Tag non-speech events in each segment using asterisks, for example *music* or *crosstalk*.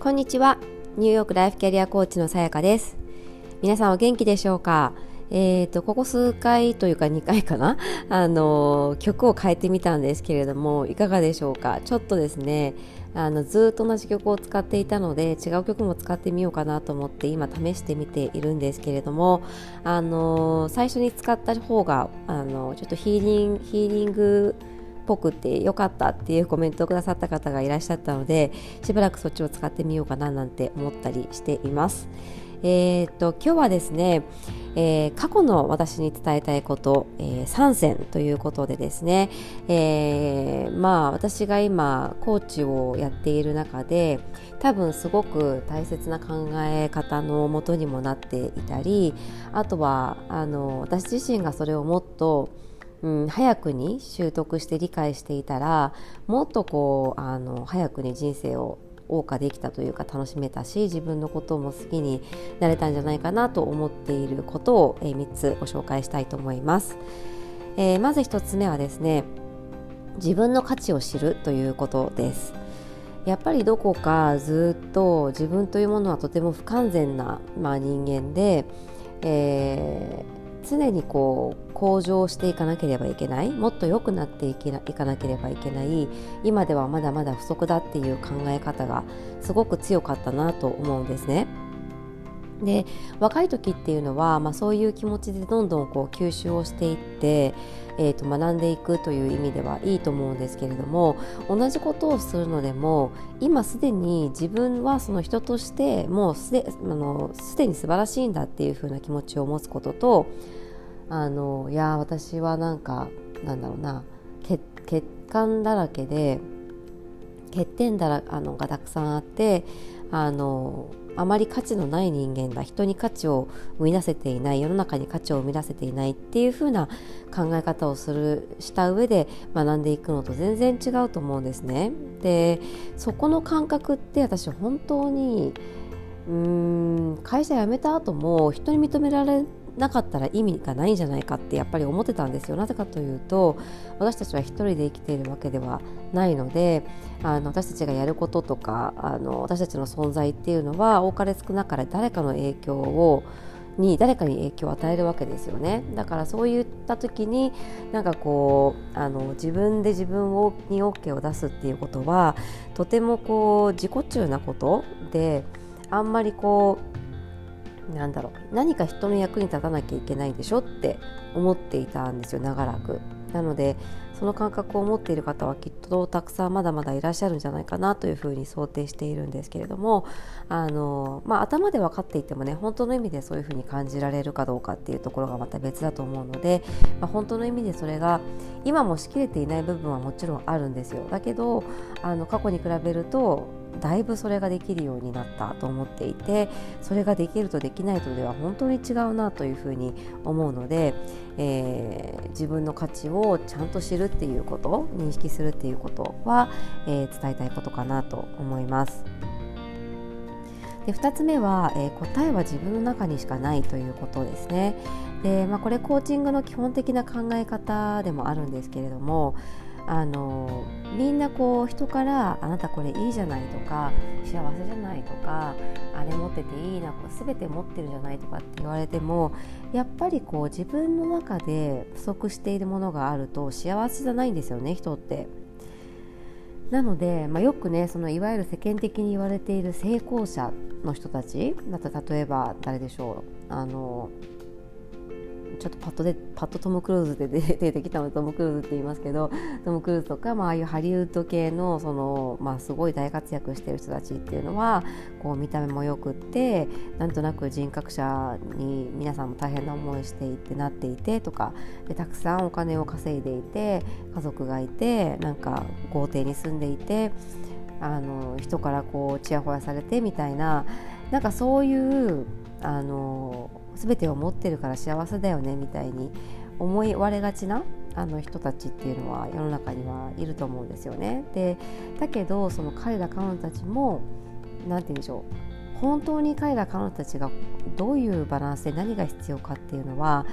こんにちは。ニューヨークライフキャリアコーチのさやかです。皆さんお元気でしょうか？えーと、ここ数回というか2回かな？*laughs* あの曲を変えてみたんですけれどもいかがでしょうか？ちょっとですねあのずっと同じ曲を使っていたので違う曲も使ってみようかなと思って今試してみているんですけれどもあの最初に使った方があのちょっとヒーリングヒーリングぽくて良かったっていうコメントをくださった方がいらっしゃったのでしばらくそっちを使ってみようかななんて思ったりしています。えーと、今日はですね、えー、過去の私に伝えたいこと、えー、3選ということでですね、えー、まあ私が今コーチをやっている中で多分すごく大切な考え方のもとにもなっていたりあとはあの私自身がそれをもっとうん、早くに習得して理解していたらもっとこうあの早くに人生を謳歌できたというか楽しめたし自分のことも好きになれたんじゃないかなと思っていることを、えー、3つご紹介したいと思います、えー、まず1つ目はですね自分の価値を知るということです。やっぱりどこかずっと自分というものはとても不完全な、まあ、人間で、えー常にこう向上していかなければいけないもっと良くなっていけないかなければいけない今ではまだまだ不足だっていう考え方がすごく強かったなと思うんですね。で若い時っていうのは、まあ、そういう気持ちでどんどんこう吸収をしていって、えー、と学んでいくという意味ではいいと思うんですけれども同じことをするのでも今すでに自分はその人としてもうすであのすでに素晴らしいんだっていうふうな気持ちを持つこととあのいや私はなんかなんだろうな欠陥だらけで欠点だらあのがたくさんあってあのあまり価値のない人間だ人に価値を生み出せていない世の中に価値を生み出せていないっていう風な考え方をするした上で学んでいくのと全然違うと思うんですね。でそこの感覚って私本当にうーん会社辞めた後も人に認められなかったら意味がないんじゃないかってやっぱり思ってたんですよ。なぜかというと私たちは一人で生きているわけではないのであの私たちがやることとかあの私たちの存在っていうのは多かれ少なかれ誰かの影響をに誰かに影響を与えるわけですよね。だからそういった時になんかこうあの自分で自分をに OK を出すっていうことはとてもこう自己中なことであんまりこうなんだろう何か人の役に立たなきゃいけないでしょって思っていたんですよ長らく。なのでその感覚を持っている方はきっとたくさんまだまだいらっしゃるんじゃないかなというふうに想定しているんですけれどもあの、まあ、頭で分かっていてもね本当の意味でそういうふうに感じられるかどうかっていうところがまた別だと思うので、まあ、本当の意味でそれが今もしきれていない部分はもちろんあるんですよ。だけどあの過去に比べるとだいぶそれができるようになったと思っていてそれができるとできないとでは本当に違うなというふうに思うので、えー、自分の価値をちゃんと知るっていうこと認識するっていうことは、えー、伝えたいことかなと思います。で2つ目は、えー、答えは自分の中にしかないということですね。でまあ、これコーチングの基本的な考え方でもあるんですけれどもあのみんなこう人から「あなたこれいいじゃない」とか「幸せじゃない」とか「あれ持ってていいな」とか全て持ってるじゃないとかって言われてもやっぱりこう自分の中で不足しているものがあると幸せじゃないんですよね人って。なので、まあ、よくねそのいわゆる世間的に言われている成功者の人たちまた例えば誰でしょうあのちょっとパッとでパッとトム・クルーズで *laughs* 出てきたのでトム・クルーズって言いますけどトム・クルーズとか、まああいうハリウッド系のその、まあ、すごい大活躍してる人たちっていうのはこう見た目もよくってなんとなく人格者に皆さんも大変な思いしていてなっていてとかでたくさんお金を稼いでいて家族がいてなんか豪邸に住んでいてあの人からこうちやほやされてみたいななんかそういうあの全てを持ってるから幸せだよねみたいに思い割れがちなあの人たちっていうのは世の中にはいると思うんですよね。でだけどその彼ら彼女たちも何て言うんでしょう本当に彼ら彼女たちがどういうバランスで何が必要かっていうのは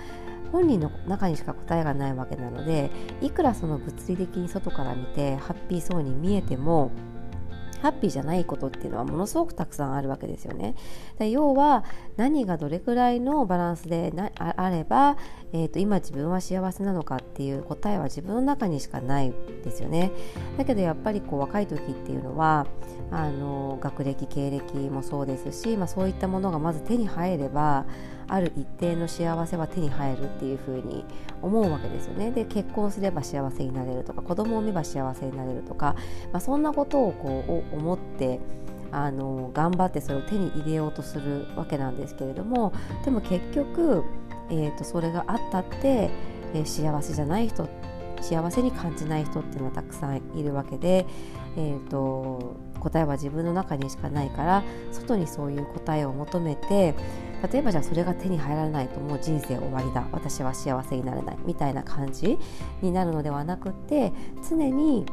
本人の中にしか答えがないわけなのでいくらその物理的に外から見てハッピーそうに見えてもハッピーじゃないことっていうのはものすごくたくさんあるわけですよね。で要は何がどれくらいのバランスでなあれば、えーと、今自分は幸せなのかっていう答えは自分の中にしかないですよね。だけどやっぱりこう若い時っていうのはあの学歴経歴もそうですし、まあ、そういったものがまず手に入ればある一定の幸せは手に入るっていうふうに思うわけですよね。で結婚すれば幸せになれるとか子供を産めば幸せになれるとか、まあ、そんなことをこう思ってあの頑張ってそれを手に入れようとするわけなんですけれどもでも結局、えーと、それがあったって、えー、幸せじゃない人幸せに感じない人っていうのはたくさんいるわけで、えーと答えは自分の中にしかないから外にそういう答えを求めて例えばじゃあそれが手に入らないともう人生終わりだ。私は幸せになれない。みたいな感じになるのではなくって常に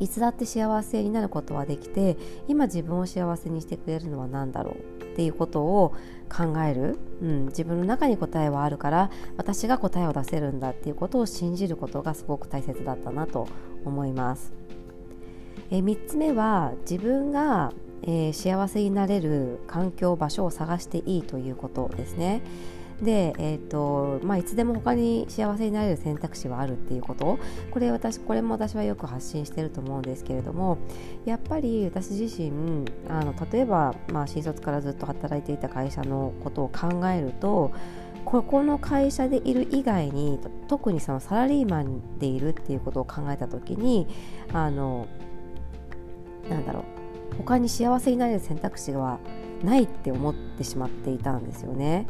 いつだって幸せになることはできて今自分を幸せにしてくれるのは何だろう？っていうことを考える、うん、自分の中に答えはあるから私が答えを出せるんだっていうことを信じることがすごく大切だったなと思います。え3つ目は自分がえー、幸せになれる環境場所を探していいということですね。で、えーとまあ、いつでも他に幸せになれる選択肢はあるっていうことこれ私これも私はよく発信してると思うんですけれどもやっぱり私自身あの例えば、まあ、新卒からずっと働いていた会社のことを考えるとここの会社でいる以外に特にそのサラリーマンでいるっていうことを考えた時にあのなんだろう他に幸せになれる選択肢はないって思ってしまっていたんですよね。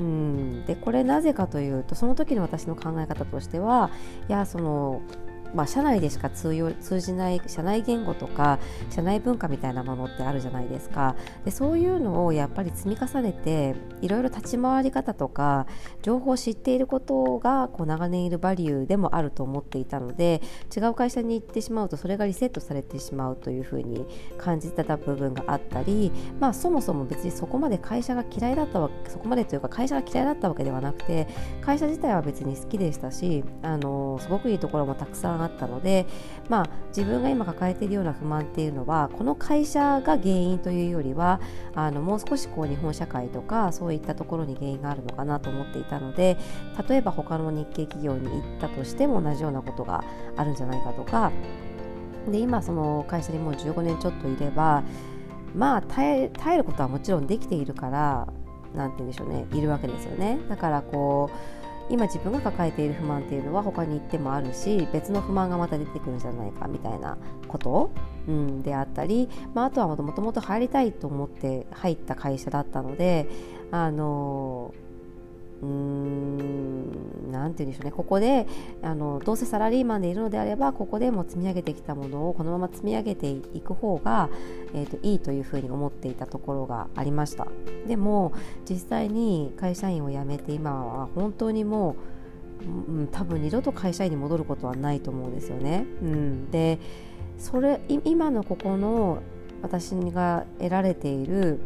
うんでこれなぜかというとその時の私の考え方としてはいやそのまあ、社内でしか通用通じない社内言語とか社内文化みたいなものってあるじゃないですか。でそういうのをやっぱり積み重ねていろいろ立ち回り方とか情報を知っていることがこう長年いるバリューでもあると思っていたので違う会社に行ってしまうとそれがリセットされてしまうというふうに感じてた部分があったり、まあ、そもそも別にそこまで会社が嫌いだったわけそこまでというか会社が嫌いだったわけではなくて会社自体は別に好きでしたしあのすごくいいところもたくさんあったので、まあ、自分が今抱えているような不満っていうのはこの会社が原因というよりはあのもう少しこう日本社会とかそういったところに原因があるのかなと思っていたので例えば他の日系企業に行ったとしても同じようなことがあるんじゃないかとかで今その会社にもう15年ちょっといればまあ耐え耐えることはもちろんできているからなんて言うんでしょうねいるわけですよね。だからこう今自分が抱えている不満っていうのは他に行ってもあるし別の不満がまた出てくるんじゃないかみたいなこと、うん、であったり、まあ、あとはもともと入りたいと思って入った会社だったのであのーうーんなんて言うんでしょうね。ここであのどうせサラリーマンでいるのであればここでも積み上げてきたものをこのまま積み上げていく方が、えーと、いいというふうに思っていたところがありました。でも実際に会社員を辞めて今は本当にもう、うん、多分二度と会社員に戻ることはないと思うんですよね、うん、でそれ今のここの私が得られている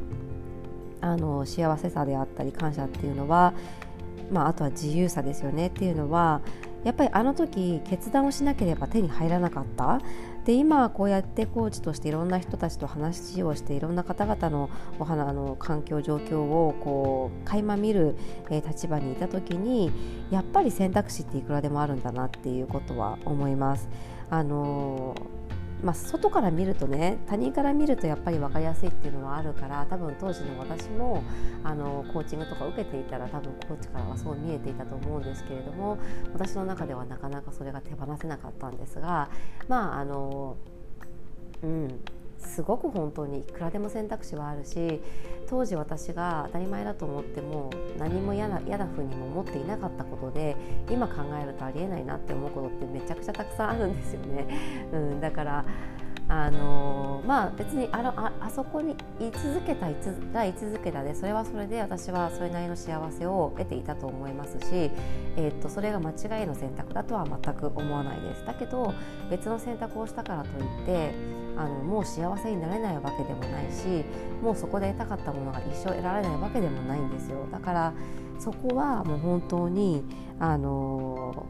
あの幸せさであったり感謝っていうのはまあ、あとは自由さですよねっていうのはやっぱりあの時決断をしなければ手に入らなかったで今こうやってコーチとしていろんな人たちと話をしていろんな方々のお花の環境状況をこう垣間見る、えー、立場にいた時にやっぱり選択肢っていくらでもあるんだなっていうことは思います。あのーまあ、外から見るとね他人から見るとやっぱり分かりやすいっていうのはあるから多分当時の私もあのコーチングとか受けていたら多分コーチからはそう見えていたと思うんですけれども私の中ではなかなかそれが手放せなかったんですがまああのうんすごく本当にいくらでも選択肢はあるし当時私が当たり前だと思っても何も嫌な嫌な風にも思っていなかったことで今考えるとありえないなって思うことってめちゃくちゃたくさんあるんですよね。*laughs* うん、だからあのまあ別にあのああそこに居続けたいつら居続けたでそれはそれで私はそれなりの幸せを得ていたと思いますし、えー、っとそれが間違いの選択だとは全く思わないですだけど別の選択をしたからといってあのもう幸せになれないわけでもないしもうそこで得たかったものが一生得られないわけでもないんですよだからそこはもう本当にあの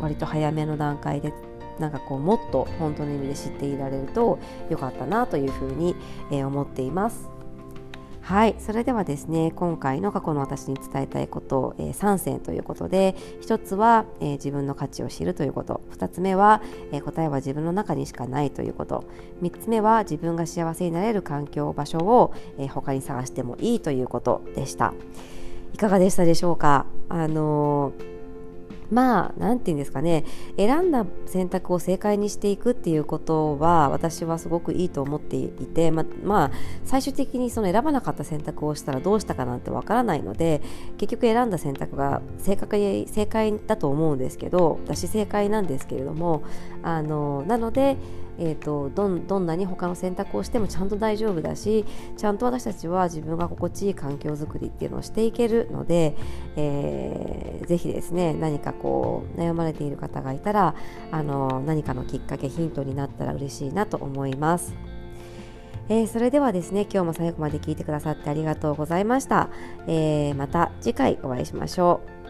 割と早めの段階でなんかこうもっと本当の意味で知っていられるとよかったなというふうに、え、思っています。はいそれではですね今回の過去の私に伝えたいことを、えー、3選ということで1つは、えー、自分の価値を知るということ。2つ目は、えー、答えは自分の中にしかないということ。3つ目は自分が幸せになれる環境場所を、え他に探してもいいということでした。いかがでしたでしょうか？あのーまあ何て言うんですかね。選んだ選択を正解にしていくっていうことは私はすごくいいと思っていて、ままあ、最終的にその選ばなかった選択をしたらどうしたかなんてわからないので結局選んだ選択が正確に正解だと思うんですけど私正解なんですけれどもあのなのでえーと、どんどんなに他の選択をしてもちゃんと大丈夫だしちゃんと私たちは自分が心地いい環境づくりっていうのをしていけるので、えー、ぜひですね何かこう悩まれている方がいたらあの何かのきっかけヒントになったら嬉しいなと思います。えー、それではですね今日も最後まで聞いてくださってありがとうございました、えー、また次回お会いしましょう